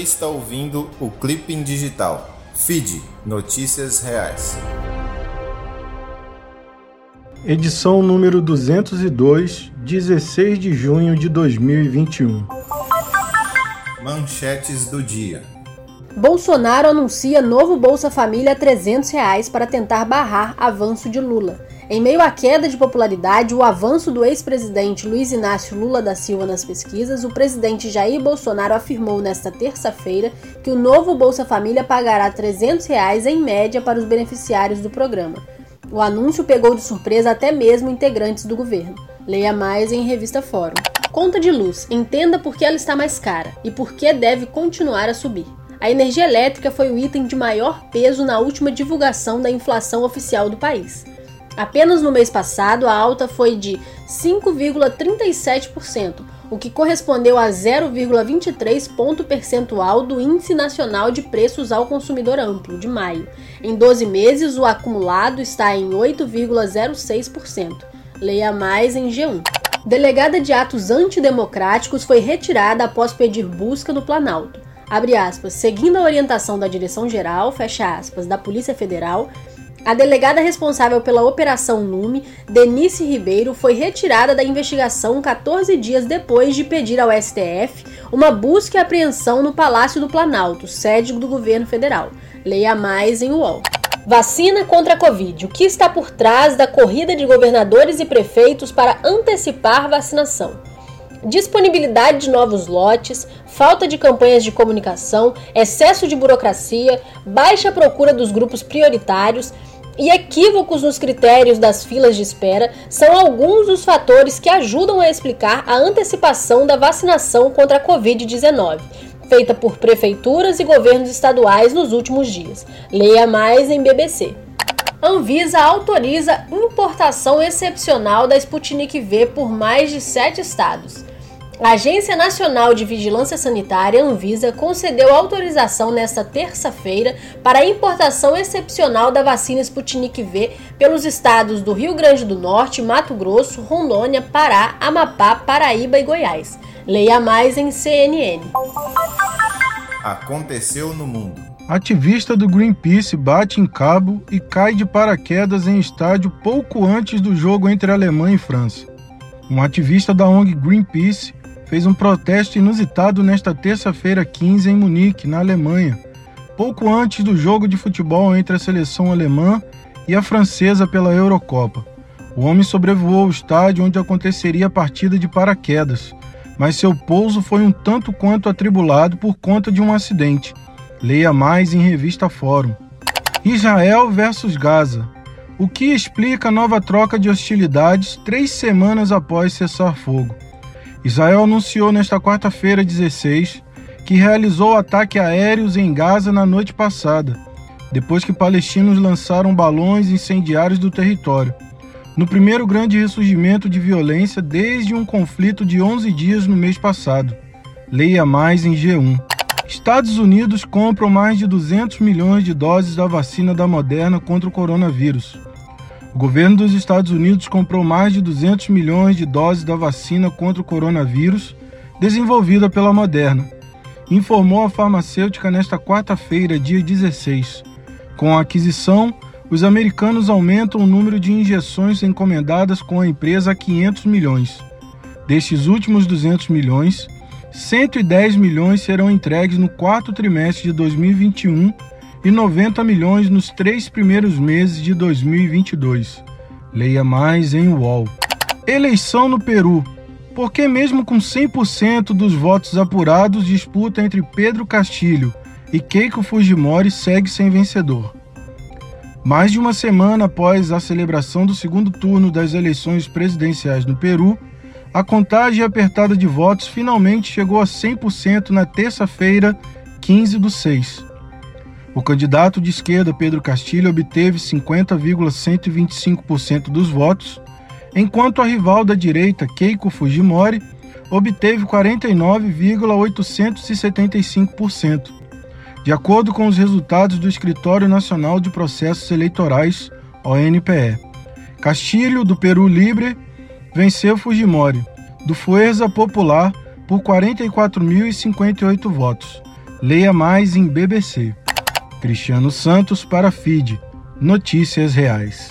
está ouvindo o Clipping Digital. Feed Notícias Reais. Edição número 202, 16 de junho de 2021. Manchetes do dia. Bolsonaro anuncia novo Bolsa Família a 300 reais para tentar barrar avanço de Lula. Em meio à queda de popularidade, o avanço do ex-presidente Luiz Inácio Lula da Silva nas pesquisas, o presidente Jair Bolsonaro afirmou nesta terça-feira que o novo Bolsa Família pagará 300 reais em média para os beneficiários do programa. O anúncio pegou de surpresa até mesmo integrantes do governo. Leia mais em Revista Fórum. Conta de luz. Entenda por que ela está mais cara e por que deve continuar a subir. A energia elétrica foi o item de maior peso na última divulgação da inflação oficial do país. Apenas no mês passado, a alta foi de 5,37%, o que correspondeu a 0,23 ponto percentual do Índice Nacional de Preços ao Consumidor Amplo, de maio. Em 12 meses, o acumulado está em 8,06%. Leia mais em G1. Delegada de atos antidemocráticos foi retirada após pedir busca do Planalto. Aspas, seguindo a orientação da direção-geral, da Polícia Federal, a delegada responsável pela Operação Lume, Denise Ribeiro, foi retirada da investigação 14 dias depois de pedir ao STF uma busca e apreensão no Palácio do Planalto, sede do governo federal. Leia mais em UOL. Vacina contra a Covid. O que está por trás da corrida de governadores e prefeitos para antecipar vacinação? disponibilidade de novos lotes, falta de campanhas de comunicação, excesso de burocracia, baixa procura dos grupos prioritários e equívocos nos critérios das filas de espera são alguns dos fatores que ajudam a explicar a antecipação da vacinação contra a Covid-19, feita por prefeituras e governos estaduais nos últimos dias. Leia mais em BBC. Anvisa autoriza importação excepcional da Sputnik V por mais de sete estados. A Agência Nacional de Vigilância Sanitária, Anvisa, concedeu autorização nesta terça-feira para a importação excepcional da vacina Sputnik V pelos estados do Rio Grande do Norte, Mato Grosso, Rondônia, Pará, Amapá, Paraíba e Goiás. Leia mais em CNN. Aconteceu no mundo. Ativista do Greenpeace bate em cabo e cai de paraquedas em estádio pouco antes do jogo entre Alemanha e França. Um ativista da ONG Greenpeace fez um protesto inusitado nesta terça-feira 15 em Munique, na Alemanha, pouco antes do jogo de futebol entre a seleção alemã e a francesa pela Eurocopa. O homem sobrevoou o estádio onde aconteceria a partida de paraquedas, mas seu pouso foi um tanto quanto atribulado por conta de um acidente. Leia mais em revista Fórum. Israel versus Gaza. O que explica a nova troca de hostilidades três semanas após cessar fogo? Israel anunciou nesta quarta-feira, 16, que realizou ataques aéreos em Gaza na noite passada, depois que palestinos lançaram balões incendiários do território. No primeiro grande ressurgimento de violência desde um conflito de 11 dias no mês passado. Leia mais em G1. Estados Unidos compram mais de 200 milhões de doses da vacina da Moderna contra o coronavírus. O governo dos Estados Unidos comprou mais de 200 milhões de doses da vacina contra o coronavírus desenvolvida pela Moderna, informou a farmacêutica nesta quarta-feira, dia 16. Com a aquisição, os americanos aumentam o número de injeções encomendadas com a empresa a 500 milhões. Destes últimos 200 milhões, 110 milhões serão entregues no quarto trimestre de 2021 e 90 milhões nos três primeiros meses de 2022. Leia mais em UOL. Eleição no Peru. Porque mesmo com 100% dos votos apurados, disputa entre Pedro Castilho e Keiko Fujimori segue sem vencedor. Mais de uma semana após a celebração do segundo turno das eleições presidenciais no Peru, a contagem apertada de votos finalmente chegou a 100% na terça-feira, 15 do 6. O candidato de esquerda Pedro Castilho obteve 50,125% dos votos, enquanto a rival da direita Keiko Fujimori obteve 49,875%, de acordo com os resultados do Escritório Nacional de Processos Eleitorais, ONPE. Castilho, do Peru Libre, venceu Fujimori, do Fuerza Popular, por 44.058 votos. Leia mais em BBC. Cristiano Santos para FIDE. Notícias reais.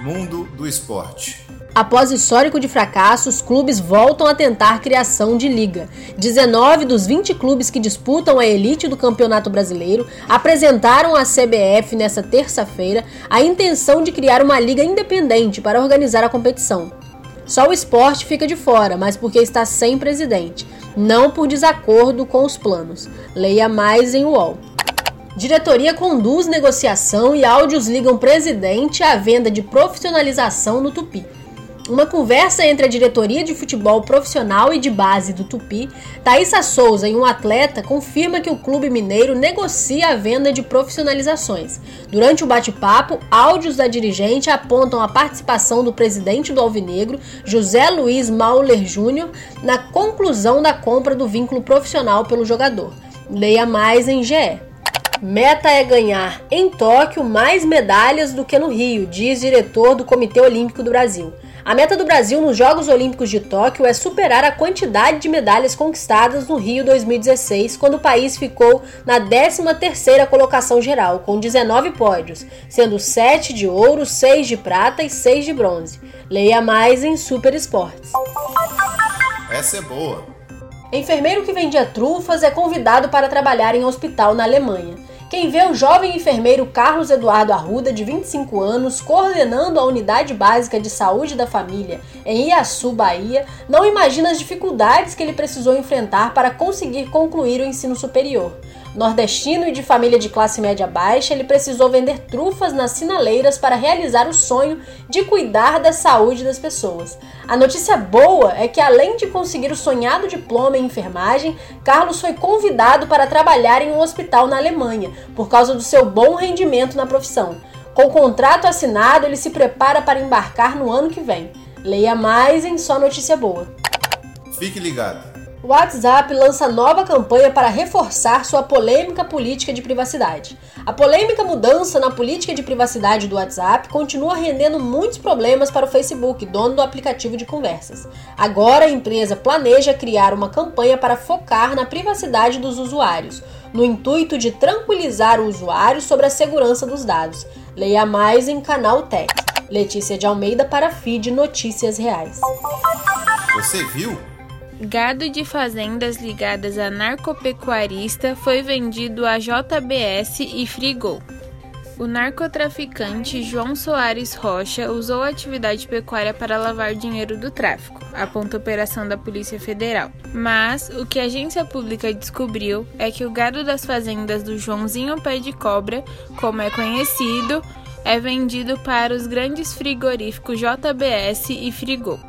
Mundo do esporte. Após histórico de fracassos, clubes voltam a tentar criação de liga. 19 dos 20 clubes que disputam a elite do Campeonato Brasileiro apresentaram à CBF nesta terça-feira a intenção de criar uma liga independente para organizar a competição. Só o esporte fica de fora, mas porque está sem presidente, não por desacordo com os planos. Leia mais em UOL. Diretoria conduz negociação e áudios ligam presidente à venda de profissionalização no Tupi. Uma conversa entre a diretoria de futebol profissional e de base do Tupi, Thaisa Souza e um atleta confirma que o clube mineiro negocia a venda de profissionalizações. Durante o bate-papo, áudios da dirigente apontam a participação do presidente do Alvinegro, José Luiz Mauler Júnior, na conclusão da compra do vínculo profissional pelo jogador. Leia mais em GE. Meta é ganhar em Tóquio mais medalhas do que no Rio, diz diretor do Comitê Olímpico do Brasil. A meta do Brasil nos Jogos Olímpicos de Tóquio é superar a quantidade de medalhas conquistadas no Rio 2016, quando o país ficou na 13ª colocação geral, com 19 pódios, sendo 7 de ouro, 6 de prata e 6 de bronze. Leia mais em Super Esportes. Essa é boa. Enfermeiro que vendia trufas é convidado para trabalhar em hospital na Alemanha. Quem vê o jovem enfermeiro Carlos Eduardo Arruda, de 25 anos, coordenando a Unidade Básica de Saúde da Família em Iaçu, Bahia, não imagina as dificuldades que ele precisou enfrentar para conseguir concluir o ensino superior. Nordestino e de família de classe média baixa, ele precisou vender trufas nas sinaleiras para realizar o sonho de cuidar da saúde das pessoas. A notícia boa é que, além de conseguir o sonhado diploma em enfermagem, Carlos foi convidado para trabalhar em um hospital na Alemanha, por causa do seu bom rendimento na profissão. Com o contrato assinado, ele se prepara para embarcar no ano que vem. Leia mais em Só Notícia Boa. Fique ligado. O WhatsApp lança nova campanha para reforçar sua polêmica política de privacidade. A polêmica mudança na política de privacidade do WhatsApp continua rendendo muitos problemas para o Facebook, dono do aplicativo de conversas. Agora a empresa planeja criar uma campanha para focar na privacidade dos usuários, no intuito de tranquilizar o usuário sobre a segurança dos dados. Leia mais em Canal Tech. Letícia de Almeida para Feed Notícias Reais. Você viu? Gado de fazendas ligadas a narcopecuarista foi vendido a JBS e Frigol. O narcotraficante João Soares Rocha usou a atividade pecuária para lavar dinheiro do tráfico, aponta a operação da Polícia Federal. Mas o que a agência pública descobriu é que o gado das fazendas do Joãozinho Pé de Cobra, como é conhecido, é vendido para os grandes frigoríficos JBS e Frigol.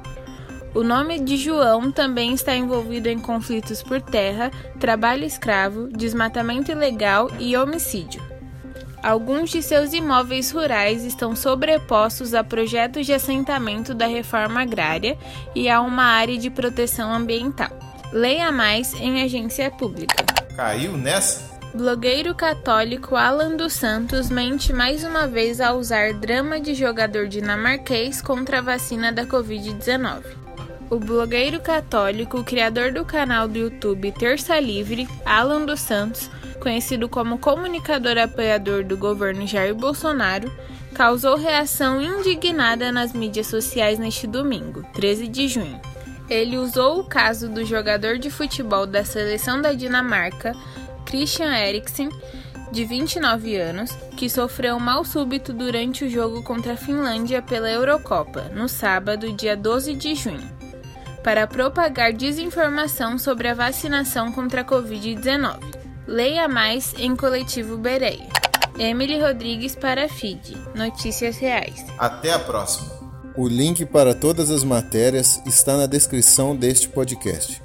O nome de João também está envolvido em conflitos por terra, trabalho escravo, desmatamento ilegal e homicídio. Alguns de seus imóveis rurais estão sobrepostos a projetos de assentamento da reforma agrária e a uma área de proteção ambiental. Leia mais em agência pública. Caiu nessa? Blogueiro católico Alan dos Santos mente mais uma vez ao usar drama de jogador dinamarquês contra a vacina da Covid-19. O blogueiro católico, criador do canal do YouTube Terça Livre, Alan dos Santos, conhecido como comunicador apoiador do governo Jair Bolsonaro, causou reação indignada nas mídias sociais neste domingo, 13 de junho. Ele usou o caso do jogador de futebol da seleção da Dinamarca, Christian Eriksen, de 29 anos, que sofreu um mal súbito durante o jogo contra a Finlândia pela Eurocopa, no sábado, dia 12 de junho para propagar desinformação sobre a vacinação contra a Covid-19. Leia mais em Coletivo Bereia. Emily Rodrigues para FID. Notícias Reais. Até a próxima. O link para todas as matérias está na descrição deste podcast.